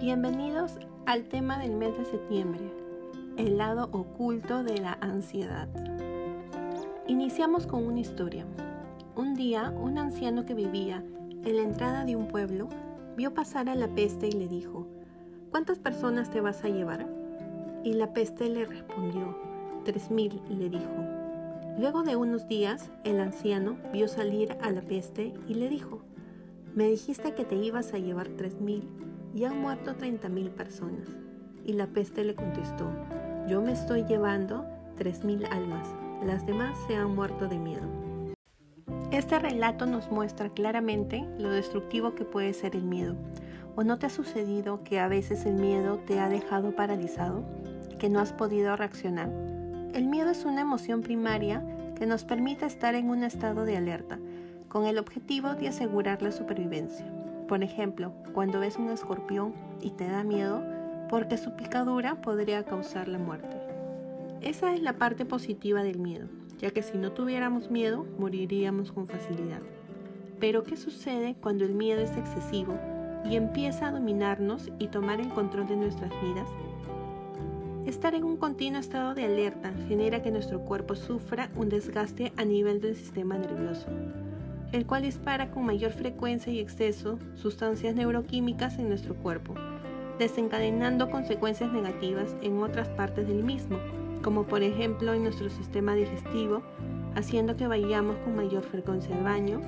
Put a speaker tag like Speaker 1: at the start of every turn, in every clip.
Speaker 1: Bienvenidos al tema del mes de septiembre, el lado oculto de la ansiedad. Iniciamos con una historia. Un día, un anciano que vivía en la entrada de un pueblo vio pasar a la peste y le dijo, ¿cuántas personas te vas a llevar? Y la peste le respondió, tres mil, le dijo. Luego de unos días, el anciano vio salir a la peste y le dijo, me dijiste que te ibas a llevar tres mil y han muerto 30.000 personas. Y la peste le contestó, yo me estoy llevando 3.000 almas, las demás se han muerto de miedo. Este relato nos muestra claramente lo destructivo que puede ser el miedo. ¿O no te ha sucedido que a veces el miedo te ha dejado paralizado? ¿Que no has podido reaccionar? El miedo es una emoción primaria que nos permite estar en un estado de alerta, con el objetivo de asegurar la supervivencia. Por ejemplo, cuando ves un escorpión y te da miedo porque su picadura podría causar la muerte. Esa es la parte positiva del miedo, ya que si no tuviéramos miedo, moriríamos con facilidad. Pero ¿qué sucede cuando el miedo es excesivo y empieza a dominarnos y tomar el control de nuestras vidas? Estar en un continuo estado de alerta genera que nuestro cuerpo sufra un desgaste a nivel del sistema nervioso, el cual dispara con mayor frecuencia y exceso sustancias neuroquímicas en nuestro cuerpo, desencadenando consecuencias negativas en otras partes del mismo, como por ejemplo en nuestro sistema digestivo, haciendo que vayamos con mayor frecuencia al baño,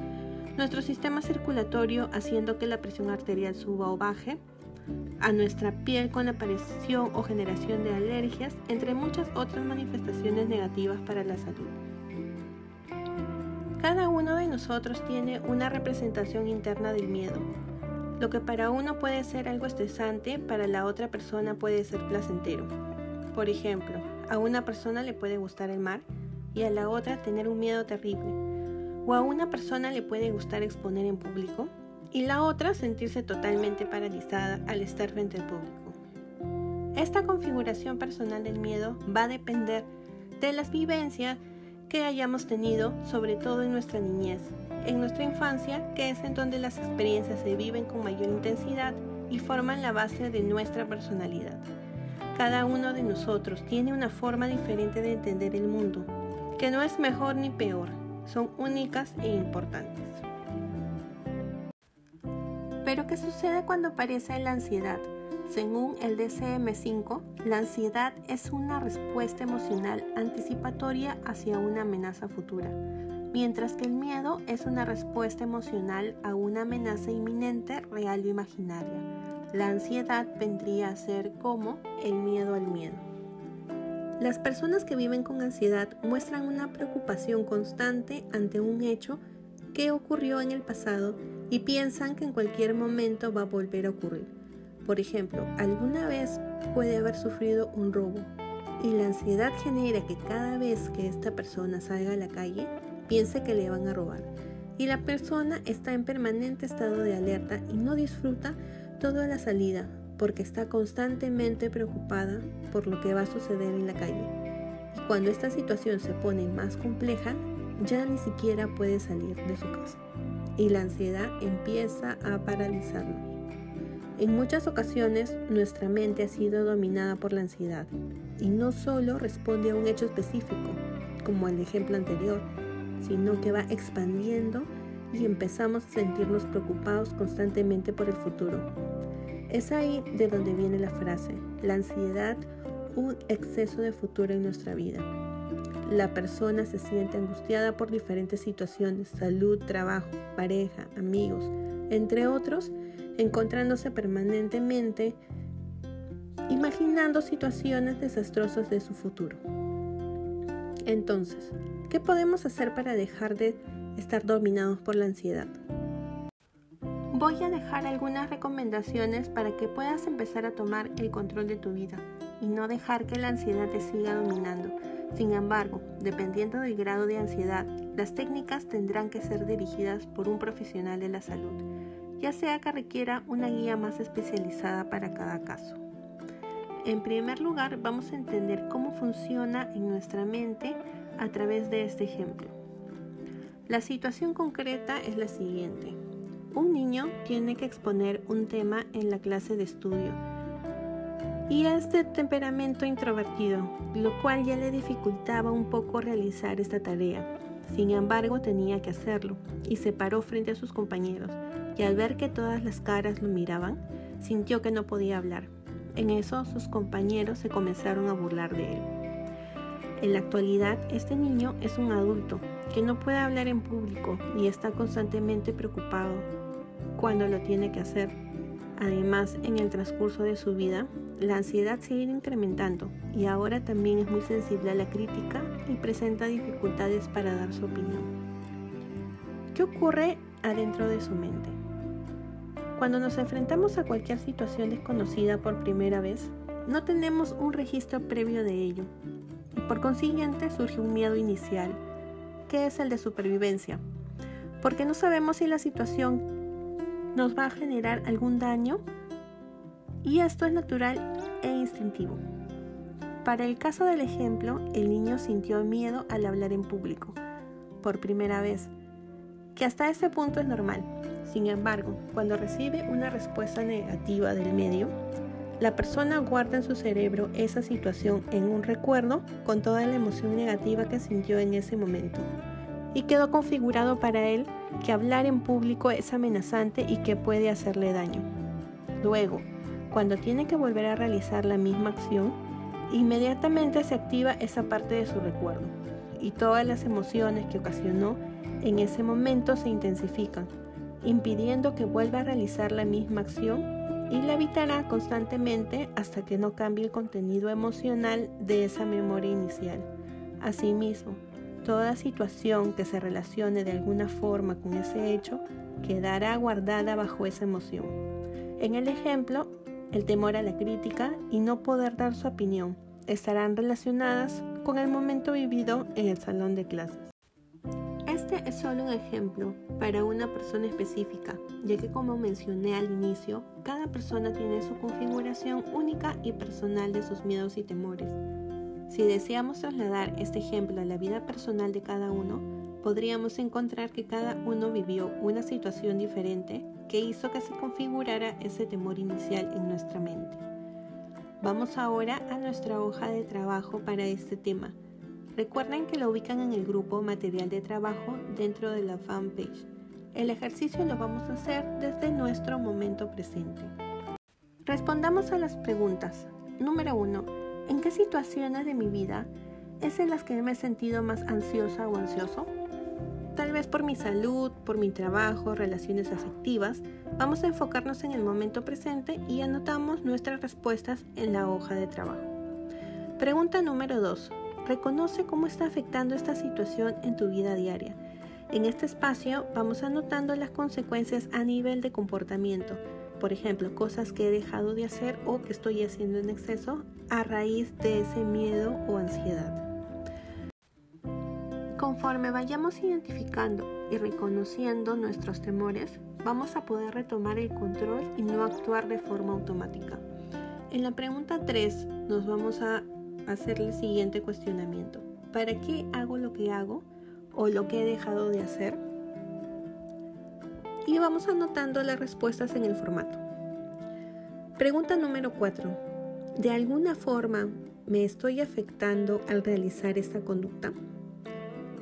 Speaker 1: nuestro sistema circulatorio haciendo que la presión arterial suba o baje, a nuestra piel con la aparición o generación de alergias, entre muchas otras manifestaciones negativas para la salud. Cada uno de nosotros tiene una representación interna del miedo. Lo que para uno puede ser algo estresante, para la otra persona puede ser placentero. Por ejemplo, a una persona le puede gustar el mar y a la otra tener un miedo terrible. O a una persona le puede gustar exponer en público y la otra sentirse totalmente paralizada al estar frente al público. Esta configuración personal del miedo va a depender de las vivencias que hayamos tenido, sobre todo en nuestra niñez, en nuestra infancia, que es en donde las experiencias se viven con mayor intensidad y forman la base de nuestra personalidad. Cada uno de nosotros tiene una forma diferente de entender el mundo, que no es mejor ni peor, son únicas e importantes. Pero ¿qué sucede cuando aparece la ansiedad? Según el DCM5, la ansiedad es una respuesta emocional anticipatoria hacia una amenaza futura, mientras que el miedo es una respuesta emocional a una amenaza inminente, real o imaginaria. La ansiedad vendría a ser como el miedo al miedo. Las personas que viven con ansiedad muestran una preocupación constante ante un hecho que ocurrió en el pasado y piensan que en cualquier momento va a volver a ocurrir. Por ejemplo, alguna vez puede haber sufrido un robo y la ansiedad genera que cada vez que esta persona salga a la calle piense que le van a robar. Y la persona está en permanente estado de alerta y no disfruta toda la salida porque está constantemente preocupada por lo que va a suceder en la calle. Y cuando esta situación se pone más compleja, ya ni siquiera puede salir de su casa. Y la ansiedad empieza a paralizarlo. En muchas ocasiones nuestra mente ha sido dominada por la ansiedad y no solo responde a un hecho específico, como el ejemplo anterior, sino que va expandiendo y empezamos a sentirnos preocupados constantemente por el futuro. Es ahí de donde viene la frase, la ansiedad, un exceso de futuro en nuestra vida. La persona se siente angustiada por diferentes situaciones, salud, trabajo, pareja, amigos, entre otros, encontrándose permanentemente imaginando situaciones desastrosas de su futuro. Entonces, ¿qué podemos hacer para dejar de estar dominados por la ansiedad? Voy a dejar algunas recomendaciones para que puedas empezar a tomar el control de tu vida y no dejar que la ansiedad te siga dominando. Sin embargo, dependiendo del grado de ansiedad, las técnicas tendrán que ser dirigidas por un profesional de la salud ya sea que requiera una guía más especializada para cada caso. En primer lugar, vamos a entender cómo funciona en nuestra mente a través de este ejemplo. La situación concreta es la siguiente. un niño tiene que exponer un tema en la clase de estudio y es de temperamento introvertido, lo cual ya le dificultaba un poco realizar esta tarea. Sin embargo, tenía que hacerlo y se paró frente a sus compañeros y al ver que todas las caras lo miraban, sintió que no podía hablar. En eso sus compañeros se comenzaron a burlar de él. En la actualidad, este niño es un adulto que no puede hablar en público y está constantemente preocupado cuando lo tiene que hacer. Además, en el transcurso de su vida, la ansiedad se ha ido incrementando y ahora también es muy sensible a la crítica y presenta dificultades para dar su opinión. ¿Qué ocurre adentro de su mente? Cuando nos enfrentamos a cualquier situación desconocida por primera vez, no tenemos un registro previo de ello y por consiguiente surge un miedo inicial, que es el de supervivencia, porque no sabemos si la situación nos va a generar algún daño y esto es natural e instintivo. Para el caso del ejemplo, el niño sintió miedo al hablar en público, por primera vez, que hasta ese punto es normal, sin embargo, cuando recibe una respuesta negativa del medio, la persona guarda en su cerebro esa situación en un recuerdo con toda la emoción negativa que sintió en ese momento. Y quedó configurado para él que hablar en público es amenazante y que puede hacerle daño. Luego, cuando tiene que volver a realizar la misma acción, inmediatamente se activa esa parte de su recuerdo y todas las emociones que ocasionó en ese momento se intensifican impidiendo que vuelva a realizar la misma acción y la evitará constantemente hasta que no cambie el contenido emocional de esa memoria inicial. Asimismo, toda situación que se relacione de alguna forma con ese hecho quedará guardada bajo esa emoción. En el ejemplo, el temor a la crítica y no poder dar su opinión estarán relacionadas con el momento vivido en el salón de clases. Este es solo un ejemplo para una persona específica, ya que como mencioné al inicio, cada persona tiene su configuración única y personal de sus miedos y temores. Si deseamos trasladar este ejemplo a la vida personal de cada uno, podríamos encontrar que cada uno vivió una situación diferente que hizo que se configurara ese temor inicial en nuestra mente. Vamos ahora a nuestra hoja de trabajo para este tema Recuerden que lo ubican en el grupo Material de Trabajo dentro de la fanpage. El ejercicio lo vamos a hacer desde nuestro momento presente. Respondamos a las preguntas. Número 1. ¿En qué situaciones de mi vida es en las que me he sentido más ansiosa o ansioso? Tal vez por mi salud, por mi trabajo, relaciones afectivas. Vamos a enfocarnos en el momento presente y anotamos nuestras respuestas en la hoja de trabajo. Pregunta número 2. Reconoce cómo está afectando esta situación en tu vida diaria. En este espacio vamos anotando las consecuencias a nivel de comportamiento, por ejemplo, cosas que he dejado de hacer o que estoy haciendo en exceso a raíz de ese miedo o ansiedad. Conforme vayamos identificando y reconociendo nuestros temores, vamos a poder retomar el control y no actuar de forma automática. En la pregunta 3 nos vamos a hacer el siguiente cuestionamiento. ¿Para qué hago lo que hago o lo que he dejado de hacer? Y vamos anotando las respuestas en el formato. Pregunta número 4. ¿De alguna forma me estoy afectando al realizar esta conducta?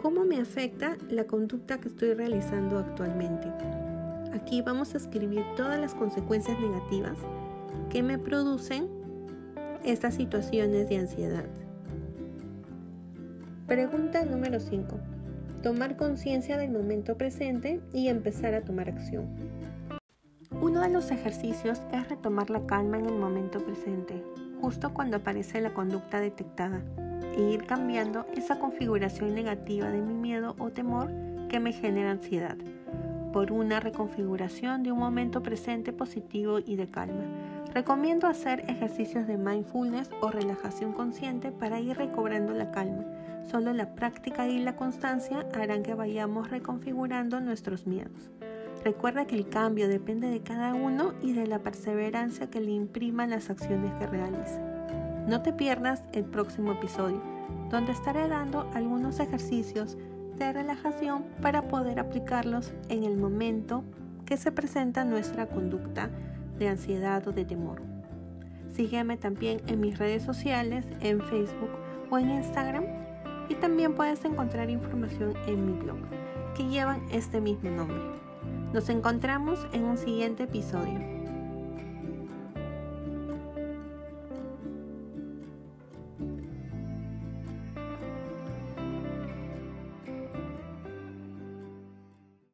Speaker 1: ¿Cómo me afecta la conducta que estoy realizando actualmente? Aquí vamos a escribir todas las consecuencias negativas que me producen estas situaciones de ansiedad. Pregunta número 5. Tomar conciencia del momento presente y empezar a tomar acción. Uno de los ejercicios es retomar la calma en el momento presente, justo cuando aparece la conducta detectada, e ir cambiando esa configuración negativa de mi miedo o temor que me genera ansiedad, por una reconfiguración de un momento presente positivo y de calma Recomiendo hacer ejercicios de mindfulness o relajación consciente para ir recobrando la calma. Solo la práctica y la constancia harán que vayamos reconfigurando nuestros miedos. Recuerda que el cambio depende de cada uno y de la perseverancia que le impriman las acciones que realice. No te pierdas el próximo episodio, donde estaré dando algunos ejercicios de relajación para poder aplicarlos en el momento que se presenta nuestra conducta de ansiedad o de temor. Sígueme también en mis redes sociales, en Facebook o en Instagram y también puedes encontrar información en mi blog que llevan este mismo nombre. Nos encontramos en un siguiente episodio.